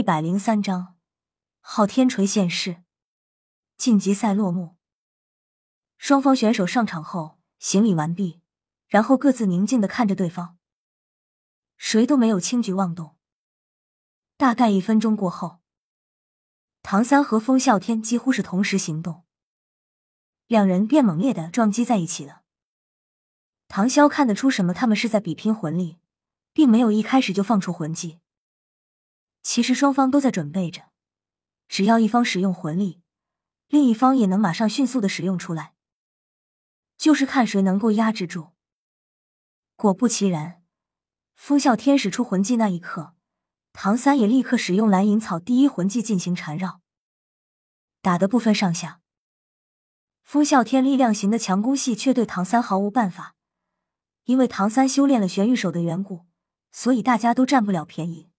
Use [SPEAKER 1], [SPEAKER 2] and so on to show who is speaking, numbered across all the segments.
[SPEAKER 1] 一百零三章，昊天锤现世。晋级赛落幕，双方选手上场后行礼完毕，然后各自宁静的看着对方，谁都没有轻举妄动。大概一分钟过后，唐三和风啸天几乎是同时行动，两人便猛烈的撞击在一起了。唐潇看得出什么？他们是在比拼魂力，并没有一开始就放出魂技。其实双方都在准备着，只要一方使用魂力，另一方也能马上迅速的使用出来，就是看谁能够压制住。果不其然，风啸天使出魂技那一刻，唐三也立刻使用蓝银草第一魂技进行缠绕，打得不分上下。风啸天力量型的强攻系却对唐三毫无办法，因为唐三修炼了玄玉手的缘故，所以大家都占不了便宜。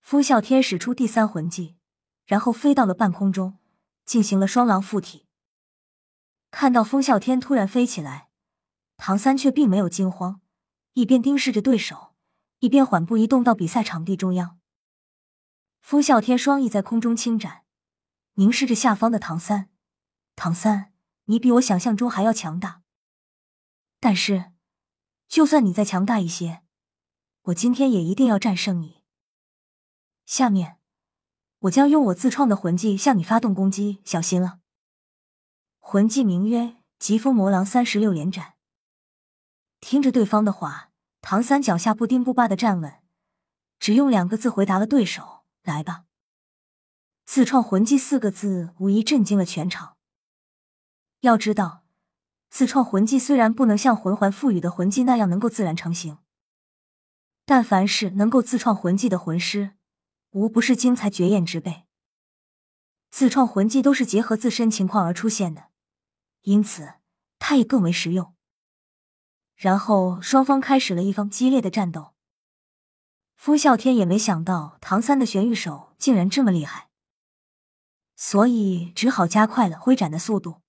[SPEAKER 1] 风啸天使出第三魂技，然后飞到了半空中，进行了双狼附体。看到风啸天突然飞起来，唐三却并没有惊慌，一边盯视着对手，一边缓步移动到比赛场地中央。风啸天双翼在空中轻展，凝视着下方的唐三：“唐三，你比我想象中还要强大。但是，就算你再强大一些，我今天也一定要战胜你。”下面，我将用我自创的魂技向你发动攻击，小心了。魂技名曰“疾风魔狼三十六连斩”。听着对方的话，唐三脚下不丁不扒的站稳，只用两个字回答了对手：“来吧。”自创魂技四个字无疑震惊了全场。要知道，自创魂技虽然不能像魂环赋予的魂技那样能够自然成型，但凡是能够自创魂技的魂师。无不是精才绝艳之辈，自创魂技都是结合自身情况而出现的，因此他也更为实用。然后双方开始了一方激烈的战斗。风啸天也没想到唐三的玄玉手竟然这么厉害，所以只好加快了挥斩的速度。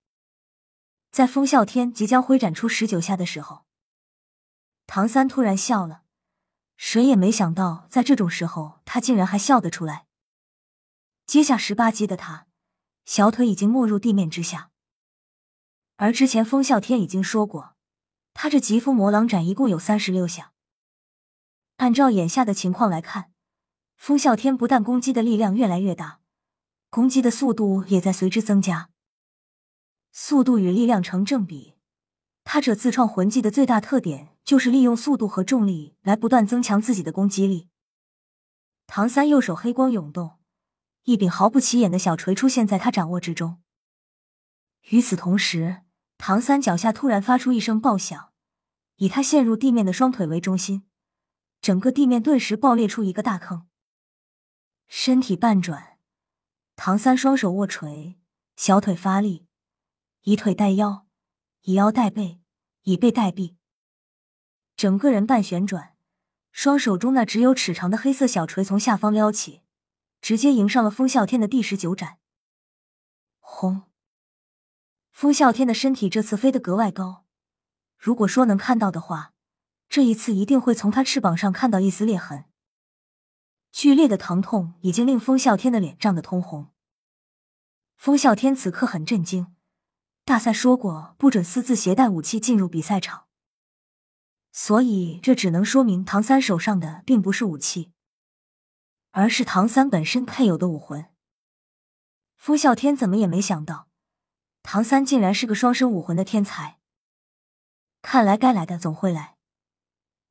[SPEAKER 1] 在风啸天即将挥斩出十九下的时候，唐三突然笑了。谁也没想到，在这种时候，他竟然还笑得出来。接下十八击的他，小腿已经没入地面之下。而之前风啸天已经说过，他这疾风魔狼斩一共有三十六下。按照眼下的情况来看，风啸天不但攻击的力量越来越大，攻击的速度也在随之增加。速度与力量成正比，他这自创魂技的最大特点。就是利用速度和重力来不断增强自己的攻击力。唐三右手黑光涌动，一柄毫不起眼的小锤出现在他掌握之中。与此同时，唐三脚下突然发出一声爆响，以他陷入地面的双腿为中心，整个地面顿时爆裂出一个大坑。身体半转，唐三双手握锤，小腿发力，以腿带腰，以腰带背，以背带毙。整个人半旋转，双手中那只有尺长的黑色小锤从下方撩起，直接迎上了风啸天的第十九斩。轰！风啸天的身体这次飞得格外高，如果说能看到的话，这一次一定会从他翅膀上看到一丝裂痕。剧烈的疼痛已经令风啸天的脸涨得通红。风啸天此刻很震惊，大赛说过不准私自携带武器进入比赛场。所以，这只能说明唐三手上的并不是武器，而是唐三本身配有的武魂。风啸天怎么也没想到，唐三竟然是个双生武魂的天才。看来该来的总会来。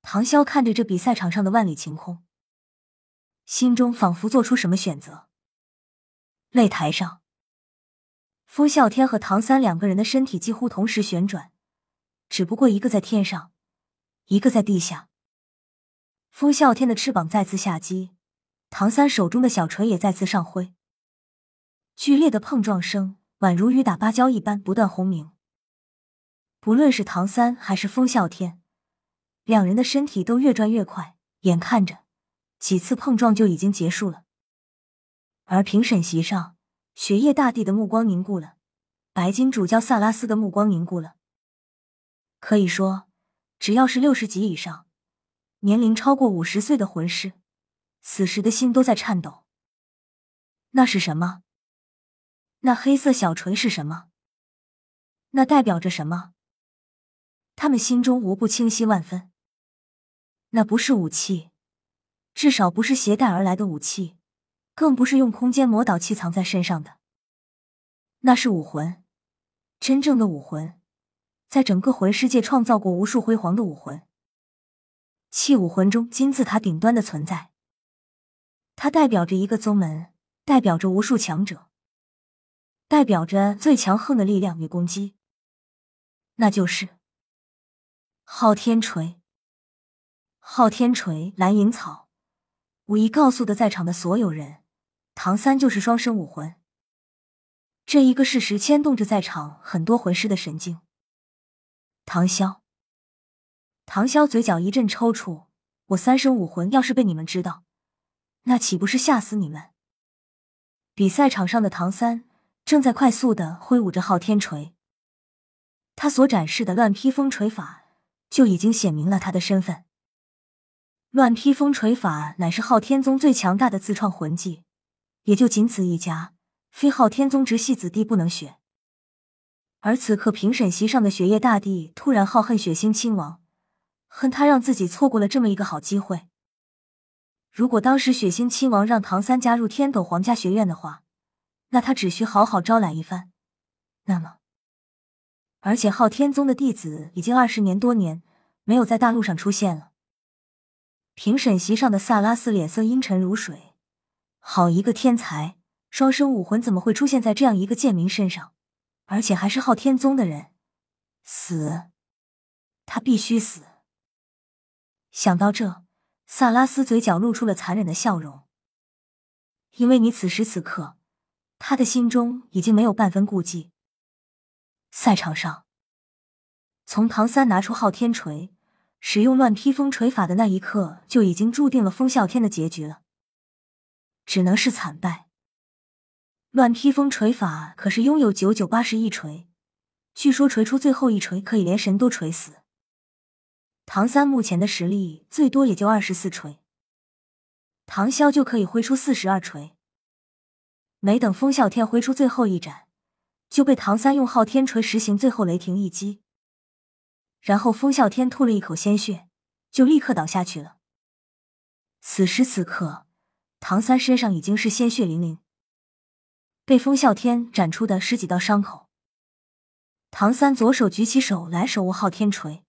[SPEAKER 1] 唐潇看着这比赛场上的万里晴空，心中仿佛做出什么选择。擂台上，风啸天和唐三两个人的身体几乎同时旋转，只不过一个在天上。一个在地下，风啸天的翅膀再次下击，唐三手中的小锤也再次上挥。剧烈的碰撞声宛如雨打芭蕉一般不断轰鸣。不论是唐三还是风啸天，两人的身体都越转越快，眼看着几次碰撞就已经结束了。而评审席上，雪夜大帝的目光凝固了，白金主教萨拉斯的目光凝固了。可以说。只要是六十级以上，年龄超过五十岁的魂师，此时的心都在颤抖。那是什么？那黑色小锤是什么？那代表着什么？他们心中无不清晰万分。那不是武器，至少不是携带而来的武器，更不是用空间魔导器藏在身上的。那是武魂，真正的武魂，在整个魂世界创造过无数辉煌的武魂，器武魂中金字塔顶端的存在。它代表着一个宗门，代表着无数强者，代表着最强横的力量与攻击。那就是昊天锤。昊天锤，蓝银草，无疑告诉的在场的所有人，唐三就是双生武魂。这一个事实牵动着在场很多魂师的神经。唐潇，唐潇嘴角一阵抽搐。我三生武魂要是被你们知道，那岂不是吓死你们？比赛场上的唐三正在快速的挥舞着昊天锤，他所展示的乱披风锤法就已经显明了他的身份。乱披风锤法乃是昊天宗最强大的自创魂技，也就仅此一家，非昊天宗直系子弟不能学。而此刻评审席上的雪夜大帝突然好恨雪星亲王，恨他让自己错过了这么一个好机会。如果当时雪星亲王让唐三加入天斗皇家学院的话，那他只需好好招揽一番。那么，而且昊天宗的弟子已经二十年多年没有在大陆上出现了。评审席上的萨拉斯脸色阴沉如水。好一个天才！双生武魂怎么会出现在这样一个贱民身上？而且还是昊天宗的人！死！他必须死！想到这，萨拉斯嘴角露出了残忍的笑容。因为你此时此刻，他的心中已经没有半分顾忌。赛场上，从唐三拿出昊天锤。使用乱披风锤法的那一刻，就已经注定了风啸天的结局了，只能是惨败。乱披风锤法可是拥有九九八十一锤，据说锤出最后一锤可以连神都锤死。唐三目前的实力最多也就二十四锤，唐潇就可以挥出四十二锤。没等风啸天挥出最后一斩，就被唐三用昊天锤实行最后雷霆一击。然后风啸天吐了一口鲜血，就立刻倒下去了。此时此刻，唐三身上已经是鲜血淋淋，被风啸天斩出的十几道伤口。唐三左手举起手来，手握昊天锤，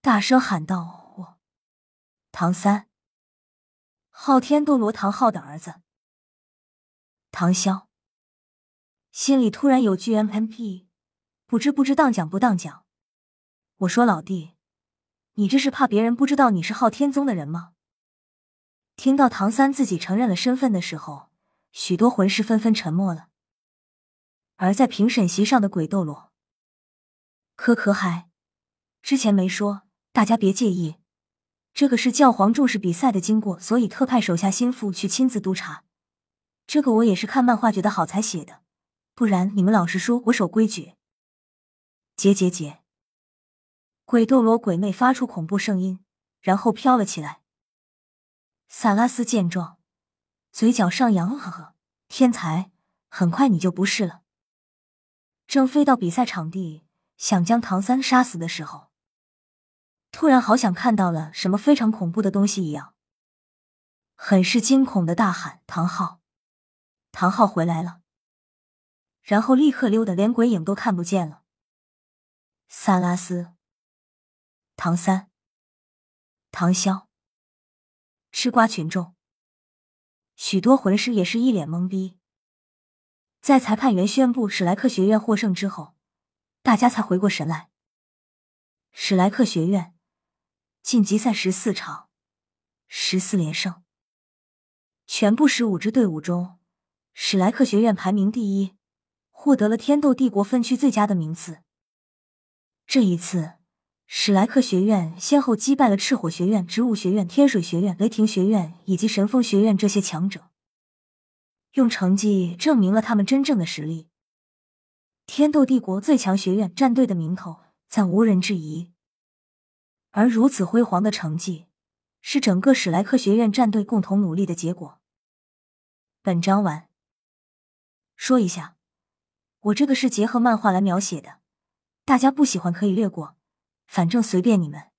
[SPEAKER 1] 大声喊道：“我，唐三，昊天斗罗唐昊的儿子。”唐潇心里突然有句 M M P，不知不知当讲不当讲。我说老弟，你这是怕别人不知道你是昊天宗的人吗？听到唐三自己承认了身份的时候，许多魂师纷纷沉默了。而在评审席上的鬼斗罗，可可海之前没说，大家别介意，这个是教皇重视比赛的经过，所以特派手下心腹去亲自督查。这个我也是看漫画觉得好才写的，不然你们老实说，我守规矩。结结结。鬼斗罗鬼魅发出恐怖声音，然后飘了起来。萨拉斯见状，嘴角上扬，呵呵，天才，很快你就不是了。正飞到比赛场地，想将唐三杀死的时候，突然好像看到了什么非常恐怖的东西一样，很是惊恐的大喊：“唐昊，唐昊回来了！”然后立刻溜的连鬼影都看不见了。萨拉斯。唐三、唐潇，吃瓜群众，许多魂师也是一脸懵逼。在裁判员宣布史莱克学院获胜之后，大家才回过神来。史莱克学院晋级赛十四场，十四连胜，全部十五支队伍中，史莱克学院排名第一，获得了天斗帝国分区最佳的名次。这一次。史莱克学院先后击败了赤火学院、植物学院、天水学院、雷霆学院以及神风学院这些强者，用成绩证明了他们真正的实力。天斗帝国最强学院战队的名头暂无人质疑。而如此辉煌的成绩，是整个史莱克学院战队共同努力的结果。本章完。说一下，我这个是结合漫画来描写的，大家不喜欢可以略过，反正随便你们。